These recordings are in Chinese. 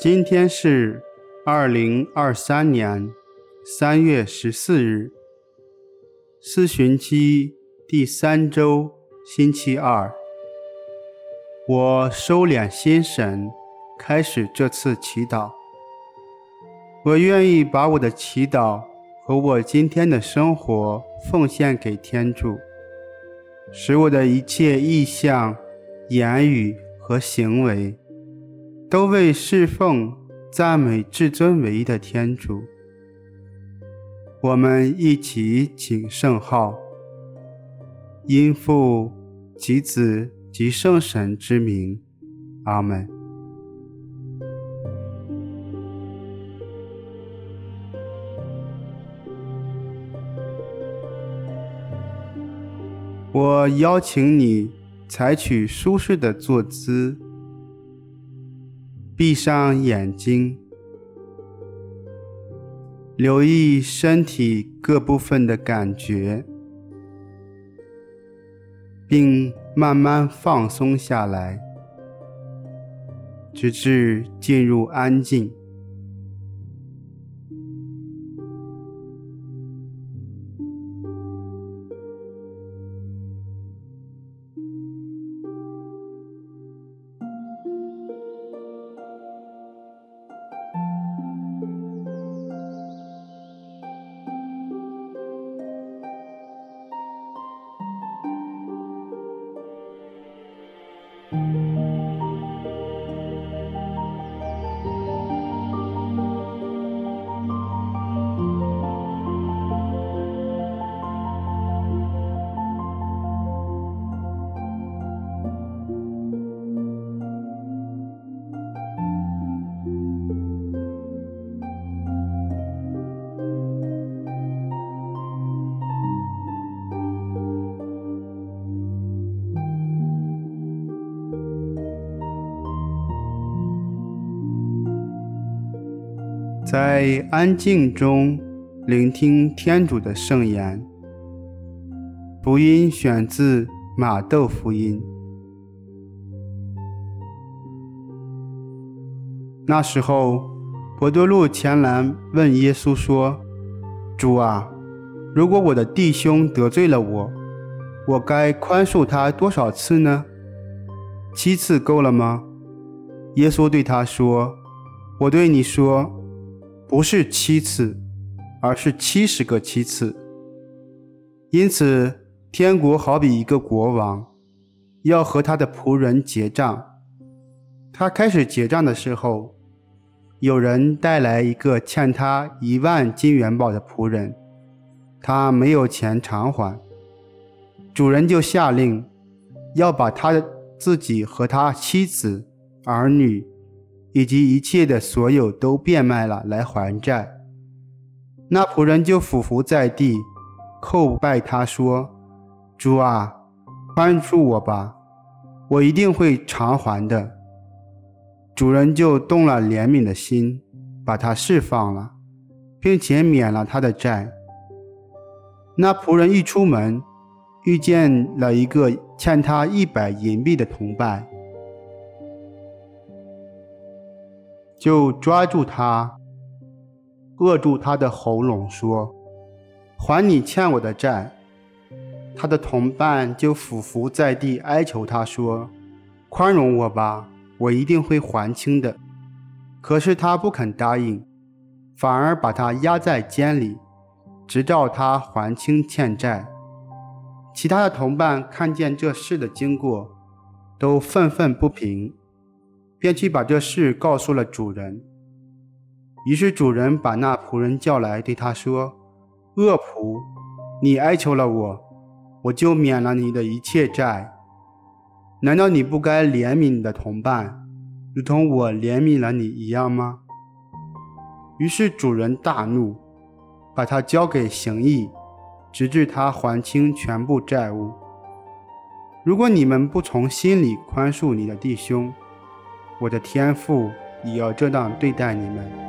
今天是二零二三年三月十四日，四旬期第三周星期二。我收敛心神，开始这次祈祷。我愿意把我的祈祷和我今天的生活奉献给天主，使我的一切意向、言语和行为。都为侍奉、赞美至尊唯一的天主。我们一起请圣号，因父及子及圣神之名，阿门。我邀请你采取舒适的坐姿。闭上眼睛，留意身体各部分的感觉，并慢慢放松下来，直至进入安静。在安静中聆听天主的圣言。福音选自马窦福音。那时候，伯多禄前来问耶稣说：“主啊，如果我的弟兄得罪了我，我该宽恕他多少次呢？七次够了吗？”耶稣对他说：“我对你说。”不是七次，而是七十个七次。因此，天国好比一个国王，要和他的仆人结账。他开始结账的时候，有人带来一个欠他一万金元宝的仆人，他没有钱偿还，主人就下令要把他自己和他妻子、儿女。以及一切的所有都变卖了来还债，那仆人就俯伏在地，叩拜他说：“主啊，宽恕我吧，我一定会偿还的。”主人就动了怜悯的心，把他释放了，并且免了他的债。那仆人一出门，遇见了一个欠他一百银币的同伴。就抓住他，扼住他的喉咙，说：“还你欠我的债。”他的同伴就俯伏在地哀求他说：“宽容我吧，我一定会还清的。”可是他不肯答应，反而把他压在监里，直到他还清欠债。其他的同伴看见这事的经过，都愤愤不平。便去把这事告诉了主人。于是主人把那仆人叫来，对他说：“恶仆，你哀求了我，我就免了你的一切债。难道你不该怜悯你的同伴，如同我怜悯了你一样吗？”于是主人大怒，把他交给刑役，直至他还清全部债务。如果你们不从心里宽恕你的弟兄，我的天父也要这样对待你们。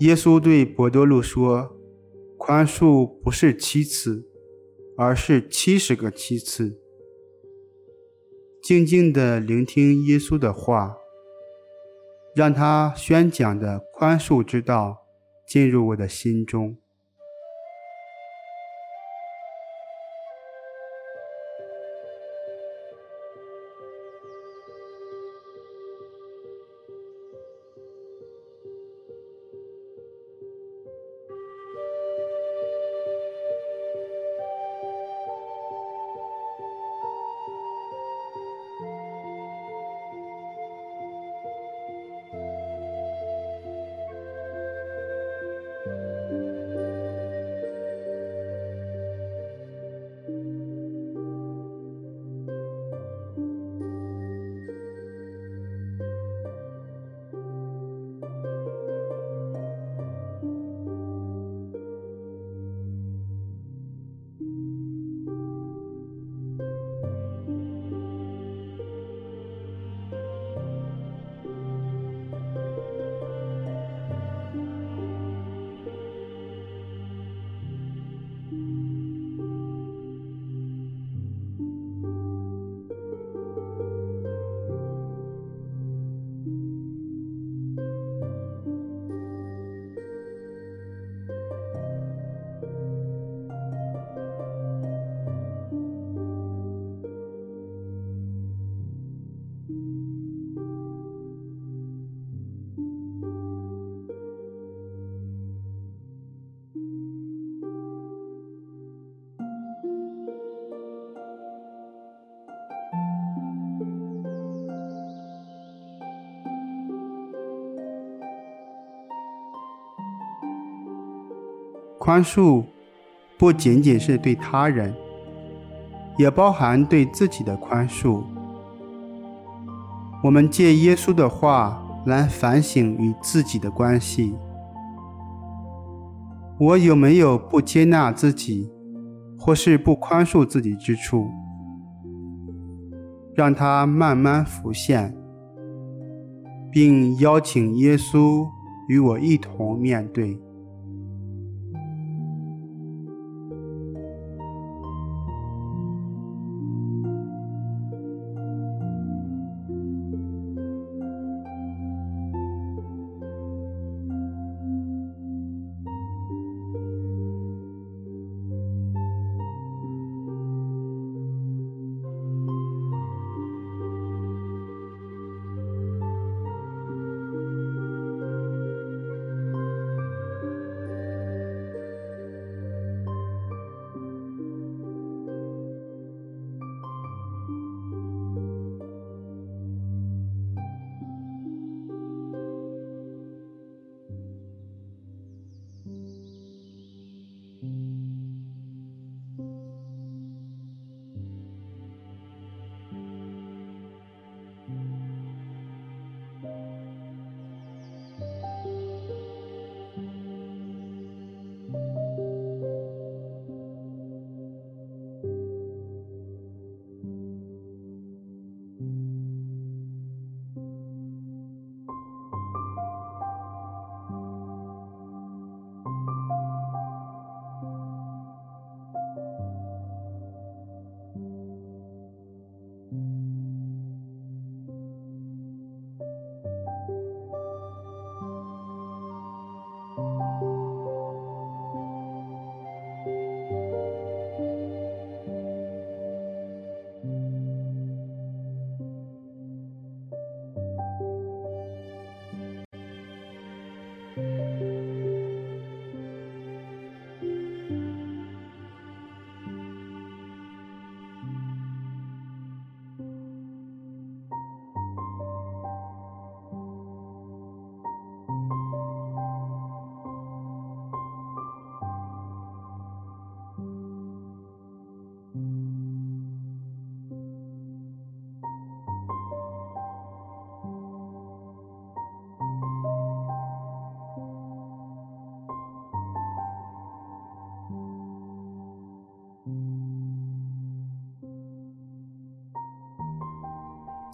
耶稣对伯多禄说：“宽恕不是七次，而是七十个七次。静静地聆听耶稣的话，让他宣讲的宽恕之道进入我的心中。宽恕不仅仅是对他人，也包含对自己的宽恕。我们借耶稣的话来反省与自己的关系：我有没有不接纳自己，或是不宽恕自己之处？让它慢慢浮现，并邀请耶稣与我一同面对。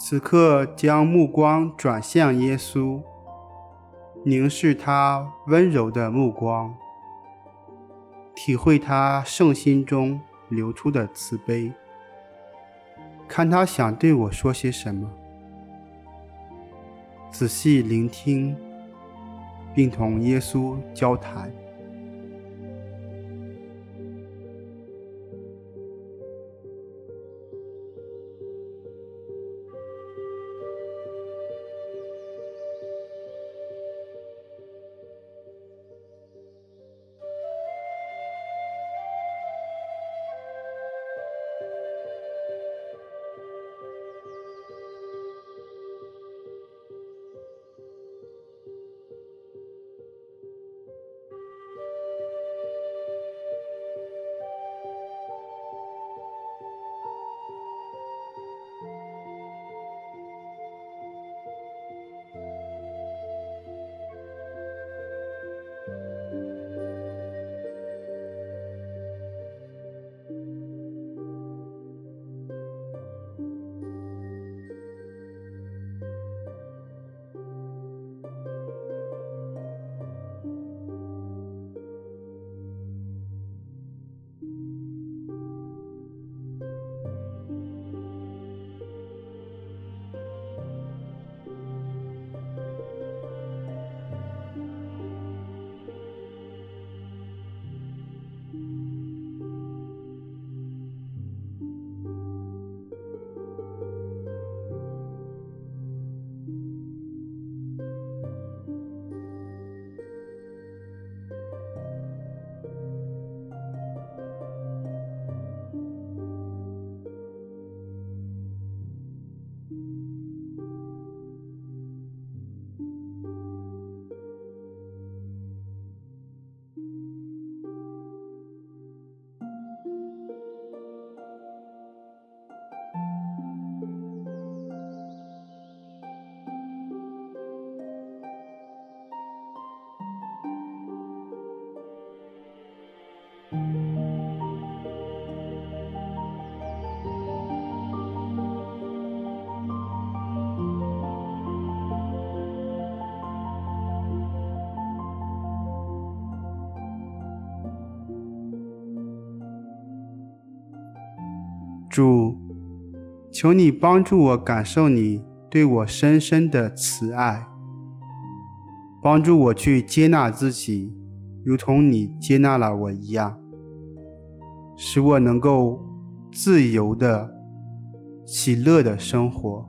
此刻，将目光转向耶稣，凝视他温柔的目光，体会他圣心中流出的慈悲，看他想对我说些什么。仔细聆听，并同耶稣交谈。主，求你帮助我感受你对我深深的慈爱，帮助我去接纳自己，如同你接纳了我一样，使我能够自由的、喜乐的生活。